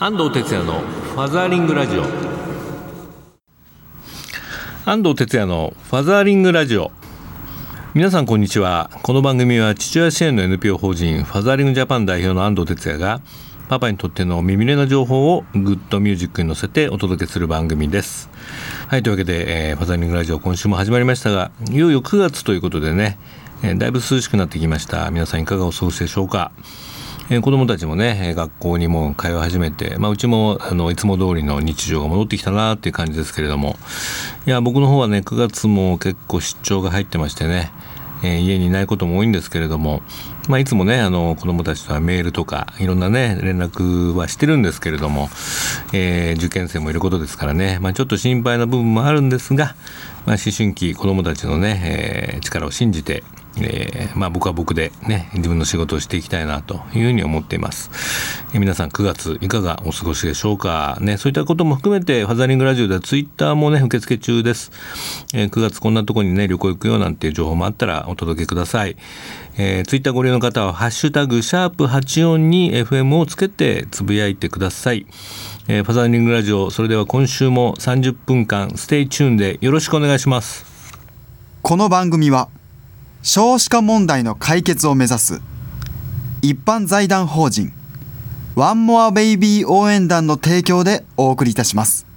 安藤哲也のファザーリングラジオ。安藤哲也のファザーリングラジオ。皆さんこんにちは。この番組は父親支援の NPO 法人ファザーリングジャパン代表の安藤哲也がパパにとっての耳れな情報をグッドミュージックに乗せてお届けする番組です。はいというわけで、えー、ファザーリングラジオ今週も始まりましたがいよいよ9月ということでね、えー、だいぶ涼しくなってきました。皆さんいかがお過ごしでしょうか？えー、子どもたちもね学校にも通い始めて、まあ、うちもあのいつも通りの日常が戻ってきたなっていう感じですけれども。いや僕の方はね9月も結構出張が入ってましてね、えー、家にいないことも多いんですけれども、まあ、いつもねあの子どもたちとはメールとかいろんなね連絡はしてるんですけれども、えー、受験生もいることですからね、まあ、ちょっと心配な部分もあるんですが、まあ、思春期子どもたちのね、え、力を信じてえー、まあ、僕は僕でね自分の仕事をしていきたいなというふうに思っています、えー、皆さん9月いかがお過ごしでしょうか？ねそういったことも含めてファザリングラジオではツイッターもね受付中です、えー、9月こんなとこにね旅行行くよなんていう情報もあったらお届けください、えー、ツイッターご利用の方はハッシュタグシャープ84に FM をつけてつぶやいてください。えー、ファザーリングラジオそれでは今週も30分間 stay tune でよろしくお願いします。この番組は少子化問題の解決を目指す一般財団法人ワンモアベイビー応援団の提供でお送りいたします。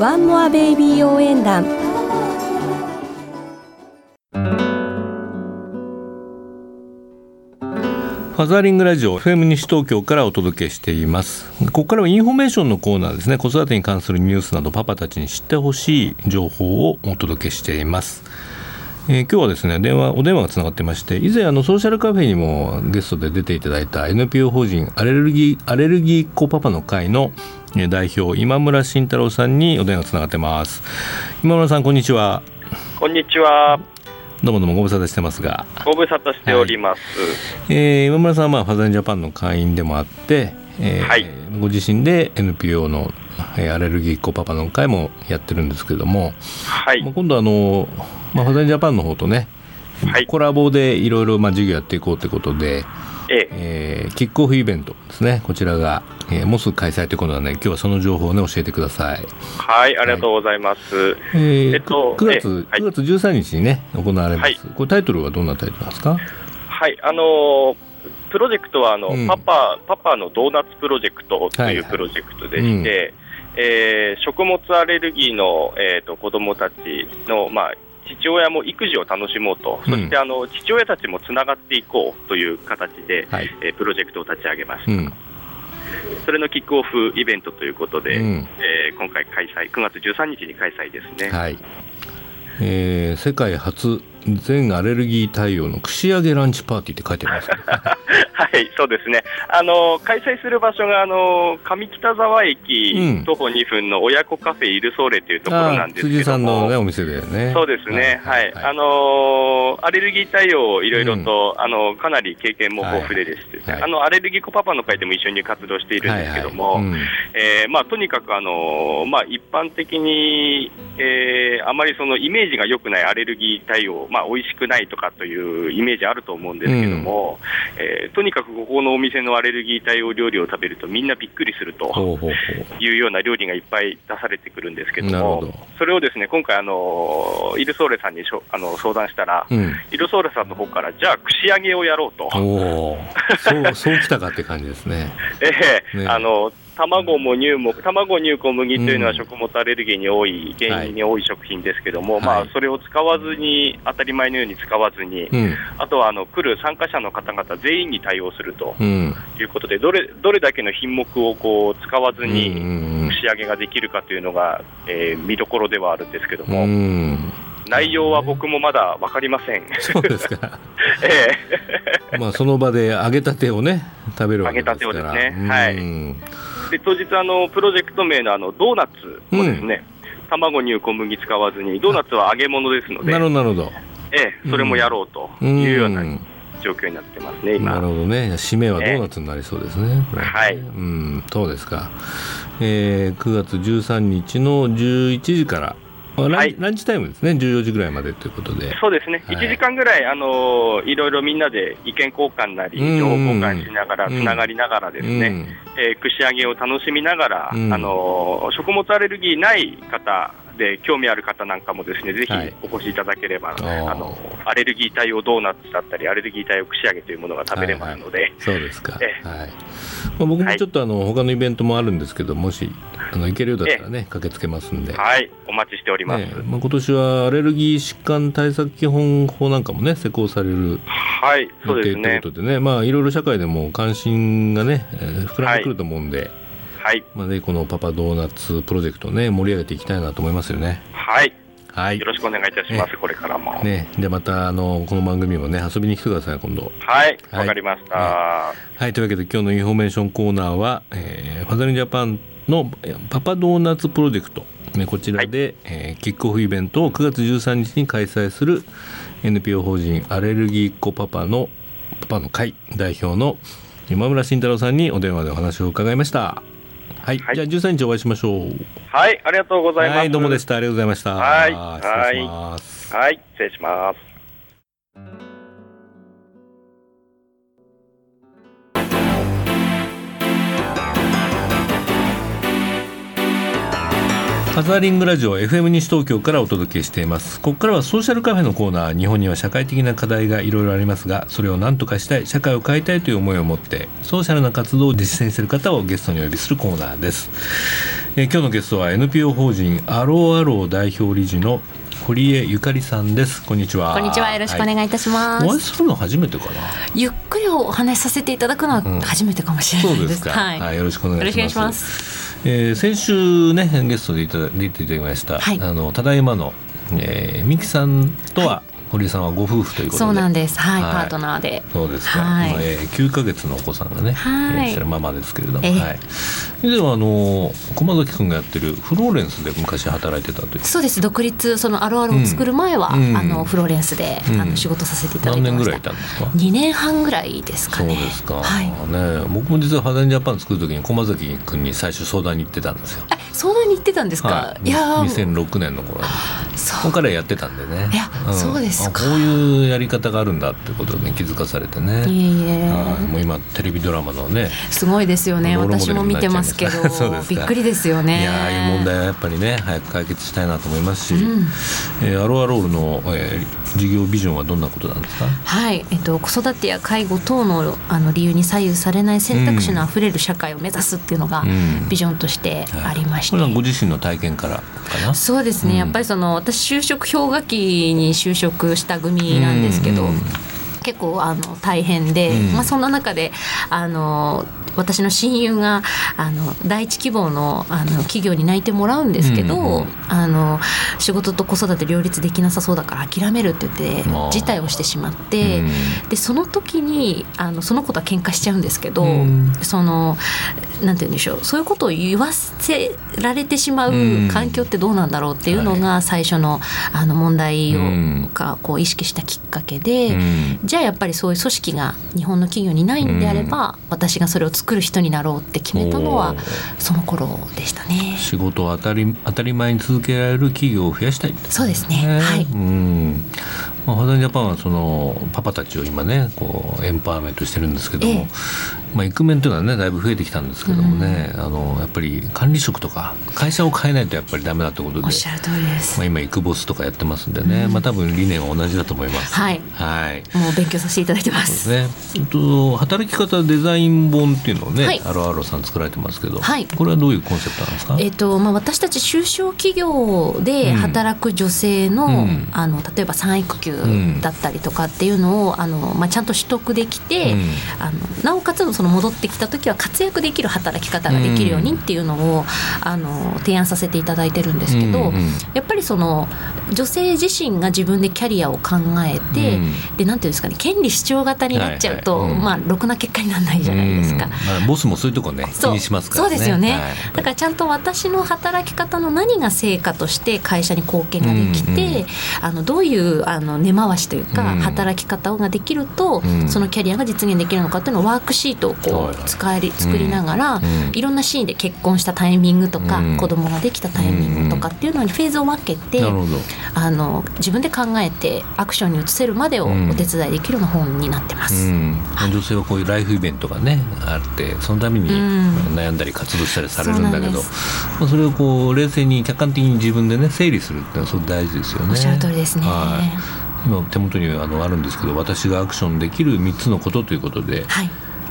ワンモアベイビー応援団。ファザーリングラジオ FM 西東京からお届けしています。ここからはインフォメーションのコーナーですね。子育てに関するニュースなどパパたちに知ってほしい情報をお届けしています。えー、今日はですね電話お電話がつながってまして以前あのソーシャルカフェにもゲストで出ていただいた NPO 法人アレルギーアレルギーっ子パパの会の代表今村慎太郎さんにお電話つながってます。今村さんこんにちは。こんにちは。どうもどうもご無沙汰してますが。ご無沙汰しております、はい、えー、今村さんはまあファザージャパンの会員でもあって、えー、はい、ご自身で NPO のアレルギーっ子パパの会もやってるんですけれども、はい、今度あのまあ、ファザイジャパンの方とね、はい、コラボでいろいろ授業やっていこうということで、ええ。ー、キックオフイベントですね。こちらが、えー、もうすぐ開催ということなので今日はその情報をね教えてください。はいありがとうございます、はい、えー、えっと9月、えー、9月13日にね行われます、はい、これタイトルはどんなタイトルなんですか？はいあのープロジェクトはあの、うん、パパパパのドーナツプロジェクトというプロジェクトでして、はいはいうん、えー、食物アレルギーの、えーと、子どもたちの、まあ、父親も育児を楽しもうと、そしてあの父親たちもつながっていこうという形で、はい、えー、プロジェクトを立ち上げました。うん。それのキックオフイベントということで、うん、えー、今回開催、9月13日に開催ですね。はい。えー、世界初全アレルギー対応の串揚げランチパーティーって書いてます、ね、はい、そうですね。あの開催する場所があの上北沢駅、うん、徒歩2分の親子カフェイルソーレというところなんですけど辻さんの、ね、お店だよね。そうですね。はい、はい、あのアレルギー対応いろいろと、うん、あのかなり経験も豊富でです。ね、はい、あのアレルギーコパパの会でも一緒に活動しているんですけども、はいはい。うん、えー、まあとにかくあのまあ一般的に、えー、あまりそのイメージが良くないアレルギー対応、まあ美味しくないとかというイメージあると思うんですけども、うん、えー、とにかくここのお店のアレルギー対応料理を食べるとみんなびっくりするというような料理がいっぱい出されてくるんですけども、どそれをですね今回あの、イルソーレさんにしょあの相談したら、うん、イルソーレさんの方から、じゃあ、串揚げをやろうと。そうそうきたかって感じですね。ええーね、あの卵も乳も、卵、乳、小麦というのは食物アレルギーに多い、原因に多い食品ですけども、はい、まあ、それを使わずに、当たり前のように使わずに、うん、あとはあの来る参加者の方々全員に対応するということで、うん、どれどれだけの品目をこう使わずに仕上げができるかというのが、えー、見どころではあるんですけども。内容は僕もまだ分かりません。そうですか。ええまあその場で揚げたてをね食べるわけですから。揚げたてをですね。はい。で当日あの、プロジェクト名のあのドーナツをですね、うん、卵、乳、小麦使わずに、ドーナツは揚げ物ですので、なるほど、ええ、それもやろうというような状況になってますね、今。なるほどね、締めはドーナツになりそうですね、はい、うん、そうですか、えー、9月13日の11時からラン,、はい、ランチタイムですね、14時ぐらいまでということで。そうですね、はい、1時間ぐらい、あのいろいろみんなで意見交換なり、情報交換しながら、つながりながらですね、えー、串揚げを楽しみながら、あの食物アレルギーない方で興味ある方なんかもですねぜひお越しいただければ、はい、あのアレルギー対応ドーナツだったりアレルギー対応串揚げというものが食べれますので、はい。はい、そうですか、はい。まあ、僕もちょっとあの、はい、他のイベントもあるんですけどもしあの行けるようだったらね駆けつけますんで。はい。お待ちしております、ね、まあ、今年はアレルギー疾患対策基本法なんかもね施行されるはい。そうですね。ということでね。まあいろいろ社会でも関心がね、えー、膨らんでくると思うんで、はい、まあ、ね、このパパドーナツプロジェクトね盛り上げていきたいなと思いますよね。はい。はい、よろしくお願いいたします、ね、これからも。ね、でまたあのこの番組もね遊びに来てください今度。はい、わ、はい、かりました、はい、はい。というわけで今日のインフォメーションコーナーは、えー、ファザリンジャパンのパパドーナツプロジェクト。ね、こちらで、はい、えー、キックオフイベントを9月13日に開催する NPO 法人アレルギーっ子パパのパパの会代表の今村慎太郎さんにお電話でお話を伺いました。はい、はい、じゃあ13日お会いしましょう。はい。ありがとうございます。はい。どうもでした。ありがとうございました。はい。はい。失礼しますハザーリングラジオ FM 西東京からお届けしています。ここからはソーシャルカフェのコーナー日本には社会的な課題がいろいろありますがそれを何とかしたい社会を変えたいという思いを持ってソーシャルな活動を実践する方をゲストにお呼びするコーナーです、えー、今日のゲストは NPO 法人アローアロー代表理事の堀江ゆかりさんです。こんにちは。こんにちは。よろしくお願いいたします、はい、お会いするの初めてかな？ゆっくりお話しさせていただくのは初めてかもしれないです、うん、そうですか、はい、はい、よろしくお願いします。えー、先週ねゲストでいただいていただきました、はい、あのただいまの、えー、ミキさんとは、堀井さんはご夫婦ということで。そうなんです。はい、はい、パートナーで。そうですか、はい、今、えー、9か月のお子さんがね、はい、いらっしゃるママですけれども、えー、はい。以前はあの駒崎君がやってるフローレンスで昔働いてたという。そうです。独立そのアロアロを作る前は、うん、あのフローレンスで、うん、あの仕事させていただいてました。何年ぐらいいたんですか？2年半ぐらいですかね。そうですか、はい。ね、僕も実はファザンジャパン作る時に駒崎君に最初相談に行ってたんですよ。相談に行ってたんですか、はい、いや2006年の頃にそこからやってたんでね。いや、うん、そうですか。こういうやり方があるんだってことに気づかされてね。いえいえ。もう今テレビドラマのね。すごいですよね。私も見てますけどびっくりですよね。いやああいう問題はやっぱりね早く解決したいなと思いますし、うん、えー、アロアロールの、えー、事業ビジョンはどんなことなんですか？はい、えっと、子育てや介護等のあの理由に左右されない選択肢のあふれる社会を目指すっていうのが、ビジョンとしてありまして、うんはい、これはご自身の体験からかな？そうですね、うん、やっぱりその私就職氷河期に就職した組なんですけど、結構あの大変で、うん、まあ、そんな中であの私の親友があの第一希望のあの企業に内定もらうんですけど、うんうん、あの仕事と子育て両立できなさそうだから諦めるって言って辞退をしてしまって、うん、でその時にあのその子とは喧嘩しちゃうんですけど、うん、そのなんて言うんでしょうそういうことを言わせられてしまう環境ってどうなんだろうっていうのが最初のあの問題を、がこう意識したきっかけで、じゃあやっぱりそういう組織が日本の企業にないんであれば、私がそれを作作る人になろうって決めたのはその頃でしたね。仕事を当たり当たり前に続けられる企業を増やしたい、ね、そうですね。はい。うん。まあ、ファザンジャパンはそのパパたちを今ねこうエンパワーメントしてるんですけども、ええ、まあ、イクメンというのはねだいぶ増えてきたんですけどもね、うん、あのやっぱり管理職とか会社を変えないとやっぱりダメだってことでおっしゃる通りです、まあ、今イクボスとかやってますんでね、うん、まあ、多分理念は同じだと思います。はい、はい、もう勉強させていただいてます。ね、えっと、働き方デザイン本っていうのをね、はい、アロアロさん作られてますけど、はい、これはどういうコンセプトなんですか、えっとまあ、私たち中小企業で働く女性のうん、あの例えば産育休だったりとかっていうのをあの、まあ、ちゃんと取得できて、うん、あのなおかつそその戻ってきた時は活躍できる働き方ができるようにっていうのを、あの提案させていただいてるんですけど、やっぱりその女性自身が自分でキャリアを考えて、でなんていうんですかね権利主張型になっちゃうと、まあろくな結果にならないじゃないですか。まあ、ボスもそういうとこね気にしますからね。そうですよね、だからちゃんと私の働き方の何が成果として会社に貢献ができて、あのどういうあの根回しというか、働き方ができると、そのキャリアが実現できるのかっていうのをワークシートをこう使えり作りながら、いろんなシーンで結婚したタイミングとか、子供ができたタイミングとかっていうのにフェーズを分けて、あの自分で考えてアクションに移せるまでをお手伝いできるような本になってます。女性はこういうライフイベントがねあってそのために悩んだり活動したりされるんだけど、まあ、それをこう冷静に客観的に自分でね整理するっていうのはすごく大事ですよね。おっしゃる通りですね。今手元にあのあるんですけど私がアクションできる3つのことということで、はい、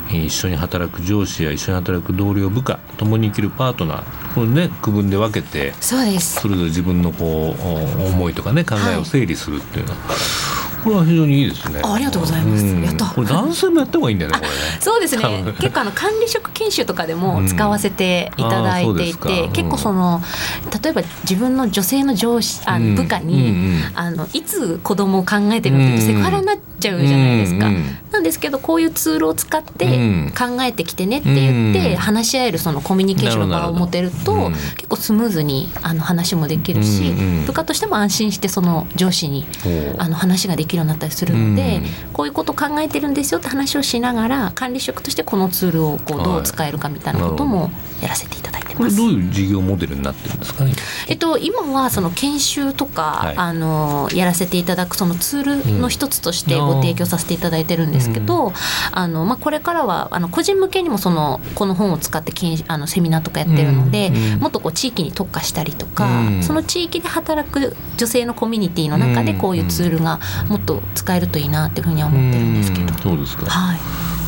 一緒に働く上司や一緒に働く同僚部下共に生きるパートナーこれね区分で分けてそうです。それぞれ自分のこう思いとかね考えを整理するっていうのは、はいこれは非常にいいですね。ありがとうございます。やった。これ男性もやった方がいいんだよね。これね。そうですね。結構あの管理職研修とかでも使わせていただいていて、うん、結構その例えば自分の女性の上司あの部下に、うん、あのいつ子供を考えてるってセクハラになっちゃうじゃないですか。なんですけどこういうツールを使って考えてきてねって言って話し合えるそのコミュニケーションの場を持てると結構スムーズにあの話もできるし、部下としても安心してその上司にあの話ができるようになったりするので、こういうこと考えてるんですよって話をしながら管理職としてこのツールをこうどう使えるかみたいなこともやらせていただいてます。どういう事業モデルになってるんですかね？えっと今はその研修とか、はい、あのやらせていただくそのツールの一つとしてご提供させていただいてるんですけど、うん、あのまあこれからはあの個人向けにもそのこの本を使って研あのセミナーとかやってるので、うん、もっとこう地域に特化したりとか、うん、その地域で働く女性のコミュニティの中でこういうツールがもっと使えるといいなっていうふうには思ってるんですけど。そうですか。はい。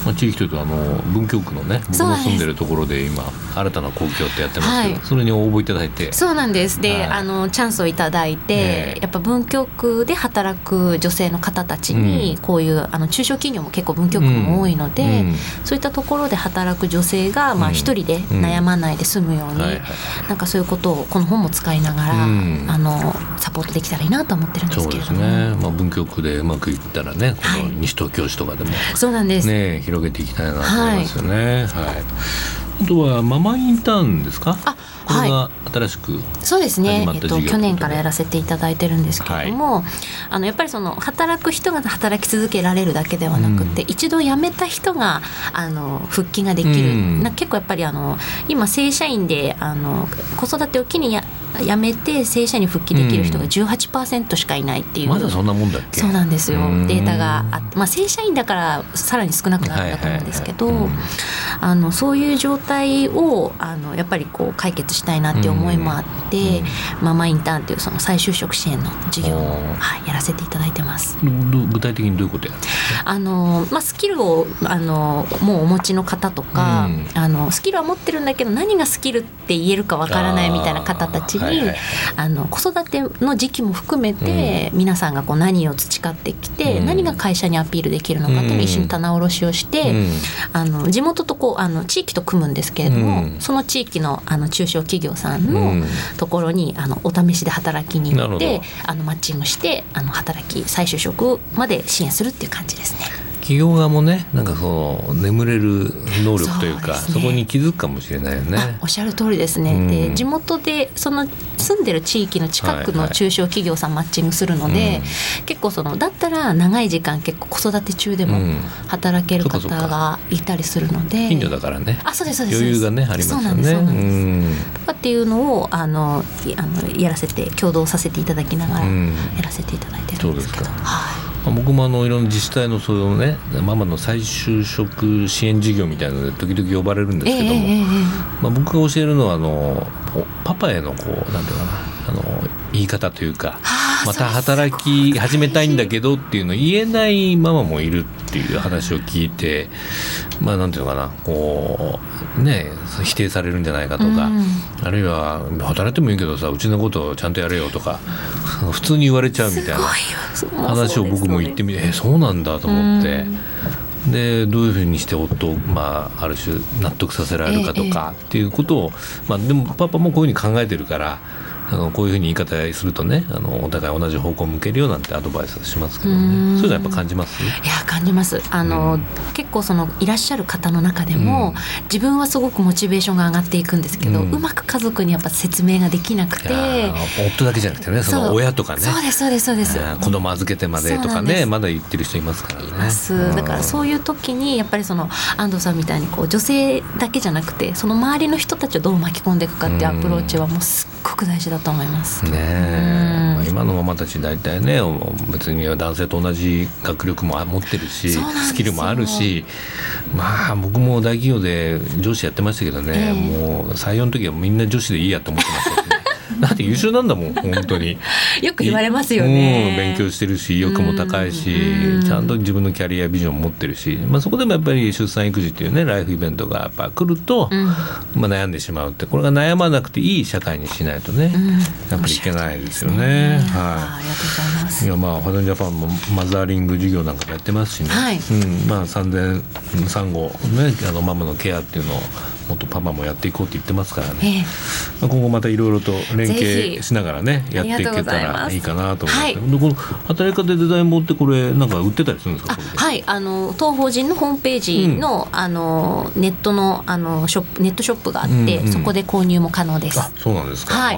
まあ、地域というとあの文京区のね僕の住んでるところで今新たな公共ってやってますけど、はい、それに応募いただいて。そうなんです。で、はい、あのチャンスをいただいて、やっぱ文京区で働く女性の方たちに、こういうあの中小企業も結構文京区も多いので、うん、そういったところで働く女性がまあ一人で悩まないで済むように、なんかそういうことをこの本も使いながら、あのサポートできたらいいなと思ってるんですけれども、ね。まあ、文京区でうまくいったらねこの西東京市とかでも、そうなんです、ね、広げていきたいなと思いますよね。はい、はい、あとはママインターンですか？あこれが新しく、はい、そうですね、えっと、去年からやらせていただいてるんですけれども、はい、あのやっぱりその働く人が働き続けられるだけではなくて、うん、一度辞めた人があの復帰ができる、うん、な結構やっぱりあの今正社員であの子育てを機にや辞めて正社に復帰できる人が18%しかいないっていう、うん、まだそんなもんだっけ？そうなんですよ。データがあって、まあ、正社員だからさらに少なくなるんだと思うんですけど、あのそういう状態をあのやっぱりこう解決したいなっていう思いもあって、ママインターンっていうその再就職支援の授業を、はい、やらせていただいてます。具体的にどういうことや？あの、まあ、スキルをあのもうお持ちの方とか、うん、あのスキルは持ってるんだけど何がスキルって言えるかわからないみたいな方たちにあ、はいはい、あの子育ての時期も含めて、うん、皆さんがこう何を培ってきて、うん、何が会社にアピールできるのかという一緒に棚卸しをして、あの地元とこうあの地域と組むんですけれども、その地域のあの中小企業さんのところにあのお試しで働きに行ってあのマッチングしてあの働き再就職まで支援するっていう感じですね。企業側もねなんかその眠れる能力というかそ、ね,、こに気づくかもしれないよね。おっしゃる通りですね。うん、で地元でその住んでる地域の近くの中小企業さんマッチングするので、はいはい、結構そのだったら長い時間結構子育て中でも働ける方がいたりするので、うん、近所だからね。あそうですそうです。余裕がねありますよね。とかっていうのをあのあのやらせて共同させていただきながらやらせていただいてるんですけど。はい僕もあのいろんな自治体のそのねママの再就職支援事業みたいなので時々呼ばれるんですけども、えー、まあ、僕が教えるのはあのパパへのこうなんていうかなあの言い方というかまた働き始めたいんだけどっていうのを言えないママもいるっていう話を聞いてまあなんていうのかなこうね否定されるんじゃないかとか、うん、あるいは働いてもいいけどさうちのことをちゃんとやれよとか普通に言われちゃうみたいな話を僕も言ってみてえそうなんだと思って。でどういうふうにして夫を、まあ、ある種納得させられるかとかっていうことを、まあ、でもパパもこういうふうに考えてるからあのこういうふうに言い方するとねあのお互い同じ方向を向けるよなんてアドバイスしますけどね。そういうのやっぱ感じます？いや感じます。あの、うん、結構そのいらっしゃる方の中でも、うん、自分はすごくモチベーションが上がっていくんですけど、うん、うまく家族にやっぱ説明ができなくて。夫だけじゃなくてねその親とかね。そうですそうですそうです。子供預けてまでとかねまだ言ってる人いますからね。だからそういう時にやっぱりその安藤さんみたいにこう女性だけじゃなくてその周りの人たちをどう巻き込んでいくかっていうアプローチはもうすっごく大事だと思います。ねまあ、今のママたち大体ね別に男性と同じ学力も持ってるしスキルもあるしまあ僕も大企業で上司やってましたけどね、えー、もう採用の時はみんな女子でいいやと思ってましたね。だって優秀なんだもん本当に。よく言われますよね、うん、勉強してるし意欲も高いし、ちゃんと自分のキャリアビジョンを持ってるし、まあ、そこでもやっぱり出産育児っていうねライフイベントがやっぱ来ると、うん、まあ、悩んでしまうってこれが悩まなくていい社会にしないとね、うん、やっぱりいけないですよね。ね。はい、ありがとうございます。いやまあファジャパンもマザーリング授業なんかもやってますしね、はい。うん。まあ、産前産後、ね、あのママのケアっていうのをもっとパパもやっていこうって言ってますからね、えー、今後またいろいろと連携しながらねやっていけたらいいかなと思います、はい、でこの働き方デザイン本ってこれなんか売ってたりするんですか？はい。あの当法人のホームページのうん、あのネットのあのショップネットショップがあって、うんうん、そこで購入も可能です。あそうなんですか、はい、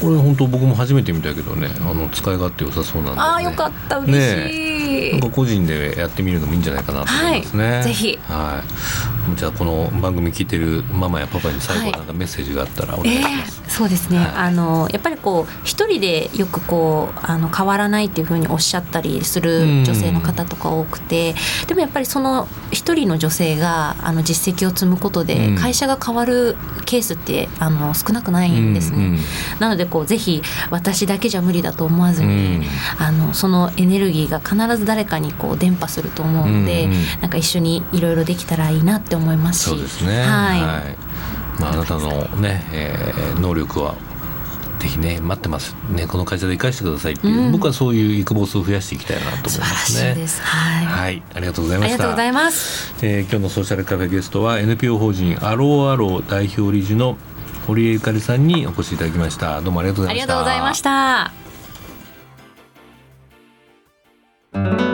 これ本当僕も初めて見たけどねあの使い勝手良さそうなんで、ね、あよかった。嬉しい、ね、なんか個人でやってみるのもいいんじゃないかなと思いますね、はい、ぜひ。はいじゃあこの番組聞いてるママやパパに最後なんかメッセージがあったらお願いします、えー、そうですね、はい、あのやっぱりこう一人でよくこうあの変わらないっていうふうにおっしゃったりする女性の方とか多くてでもやっぱりその一人の女性があの実績を積むことで会社が変わるケースってあの少なくないんですね、なのでこうぜひ私だけじゃ無理だと思わずに、うん、あのそのエネルギーが必ず誰かにこう伝播すると思うので、なんか一緒にいろいろできたらいいなって思いますしそうですねはい、はいまあ、あなたのね、えー、能力はぜひね待ってますねこの会社で生かしてくださいっていう、うん、僕はそういうイクボスを増やしていきたいなと思いますね。はい、はい、ありがとうございました。ありがとうございます。えー、今日のソーシャルカフェゲストは NPO 法人アローアロー代表理事の堀江ゆかりさんにお越しいただきました。どうもありがとうございました。ありがとうございました。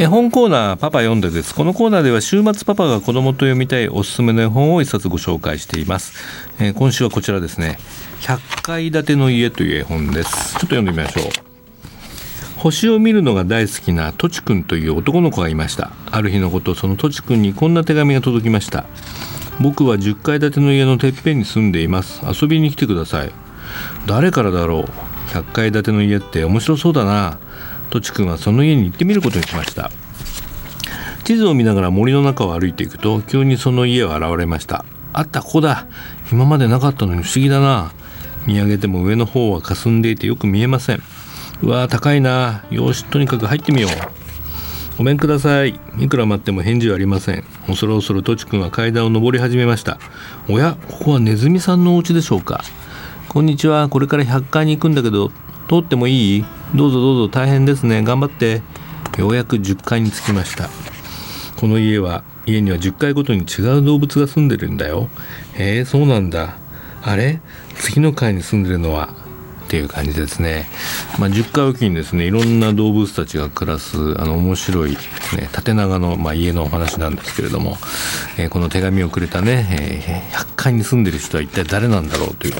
絵本コーナーパパ読んでです。このコーナーでは週末パパが子供と読みたいおすすめの絵本を一冊ご紹介しています、えー、今週はこちらですね。100階建ての家という絵本です。ちょっと読んでみましょう。星を見るのが大好きなとちくんという男の子がいました。ある日のことそのとちくんにこんな手紙が届きました。僕は10階建ての家のてっぺんに住んでいます。遊びに来てください。誰からだろう？100階建ての家って面白そうだな。とちくんはその家に行ってみることにしました。地図を見ながら森の中を歩いていくと急にその家は現れました。あったここだ。今までなかったのに不思議だな。見上げても上の方は霞んでいてよく見えません。うわー高いな。よしとにかく入ってみよう。ごめんください。いくら待っても返事はありません。恐る恐るとちくんは階段を上り始めました。おやここはネズミさんのお家でしょうか。こんにちは。これから100階に行くんだけど通ってもいい？どうぞどうぞ大変ですね。頑張って。ようやく10階に着きました。この家は家には10階ごとに違う動物が住んでるんだよ。へえそうなんだ。あれ？次の階に住んでるのは？っていう感じですね。まあ、10階おきにですね。いろんな動物たちが暮らすあの面白い、ね、縦長の、まあ、家のお話なんですけれども、えー、この手紙をくれたね、えー、100階に住んでる人は一体誰なんだろうという、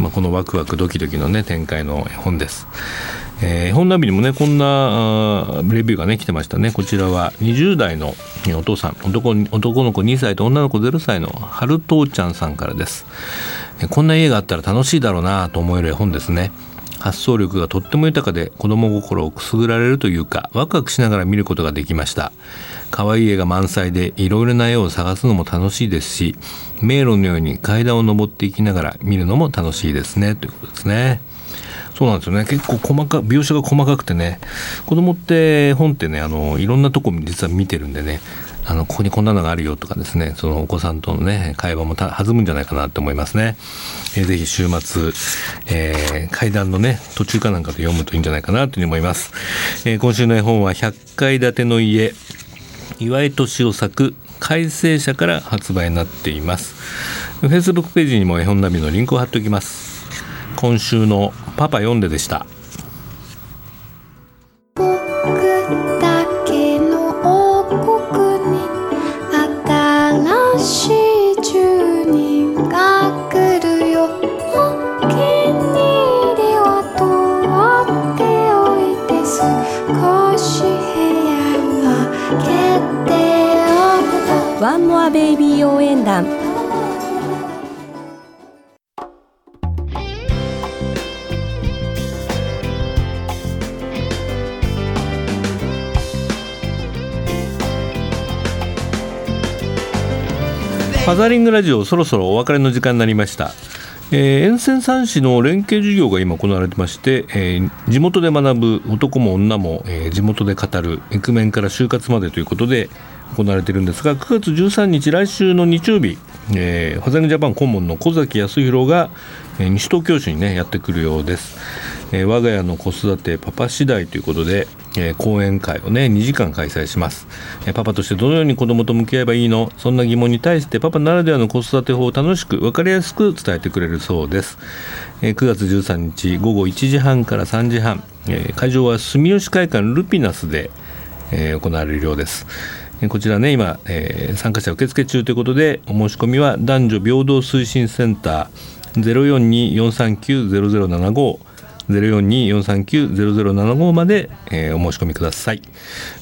まあ、このワクワクドキドキのね展開の本です。えー、本ナビにもねこんなレビューがね来てましたね。こちらは20代のお父さん。男男の子2歳と女の子0歳の春父ちゃんさんからです。こんな家があったら楽しいだろうなと思える絵本ですね。発想力がとっても豊かで子供心をくすぐられるというかワクワクしながら見ることができました。可愛い絵が満載でいろいろな絵を探すのも楽しいですし迷路のように階段を上っていきながら見るのも楽しいですね。ということですね。そうなんですよね。結構細か描写が細かくてね子供って本ってねあのいろんなとこ実は見てるんでねあのここにこんなのがあるよとかですねそのお子さんとのね会話も弾むんじゃないかなと思いますね、えー、ぜひ週末、えー、階段のね途中かなんかで読むといいんじゃないかなというふうに思います、えー、今週の絵本は100階建ての家。岩井敏夫作改正者から発売になっています。Facebook ページにも絵本ナビのリンクを貼っておきます。今週のパパ読んででした。ワンモアベイビー応援団ファザリングラジオそろそろお別れの時間になりましたえー、沿線三市の連携授業が今行われてまして、えー、地元で学ぶ男も女も、えー、地元で語るイクメンから就活までということで行われているんですが9月13日来週の日曜日、えー、ファザングジャパン顧問の小崎康弘が、えー、西東京市にねやってくるようです、えー、我が家の子育てパパ次第ということで、えー、講演会をね2時間開催します、えー、パパとしてどのように子供と向き合えばいいの？そんな疑問に対してパパならではの子育て法を楽しく分かりやすく伝えてくれるそうです、えー、9月13日午後1時半から3時半、えー、会場は住吉会館ルピナスで、えー、行われるようです。こちらね今、えー、参加者受付中ということでお申し込みは男女平等推進センター0424390075 0424390075まで、えー、お申し込みください、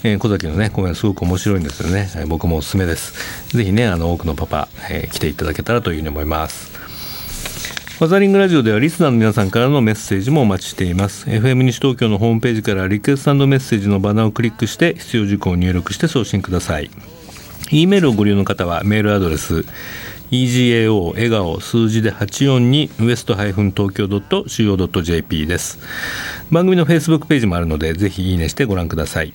えー、小崎のね講演すごく面白いんですよね、僕もおすすめです。ぜひねあの多くのパパ、えー、来ていただけたらというふうに思います。ファザリングラジオではリスナーの皆さんからのメッセージもお待ちしています。FM 西東京のホームページからリクエストメッセージのバナーをクリックして必要事項を入力して送信ください。E メールをご利用の方はメールアドレス egao 笑顔数字で842ウエスト東京 .co.jp です。番組の Facebook ページもあるのでぜひいいねしてご覧ください。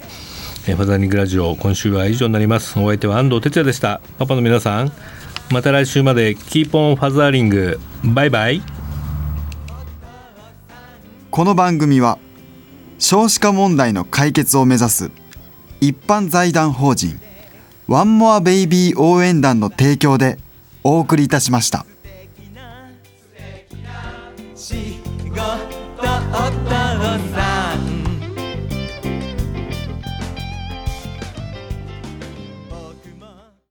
ファザリングラジオ今週は以上になります。お相手は安藤哲也でした。パパの皆さん。また来週までキーポンファザーリングバイバイこの番組は少子化問題の解決を目指す一般財団法人ワンモアベイビー応援団の提供でお送りいたしました。仕事をさ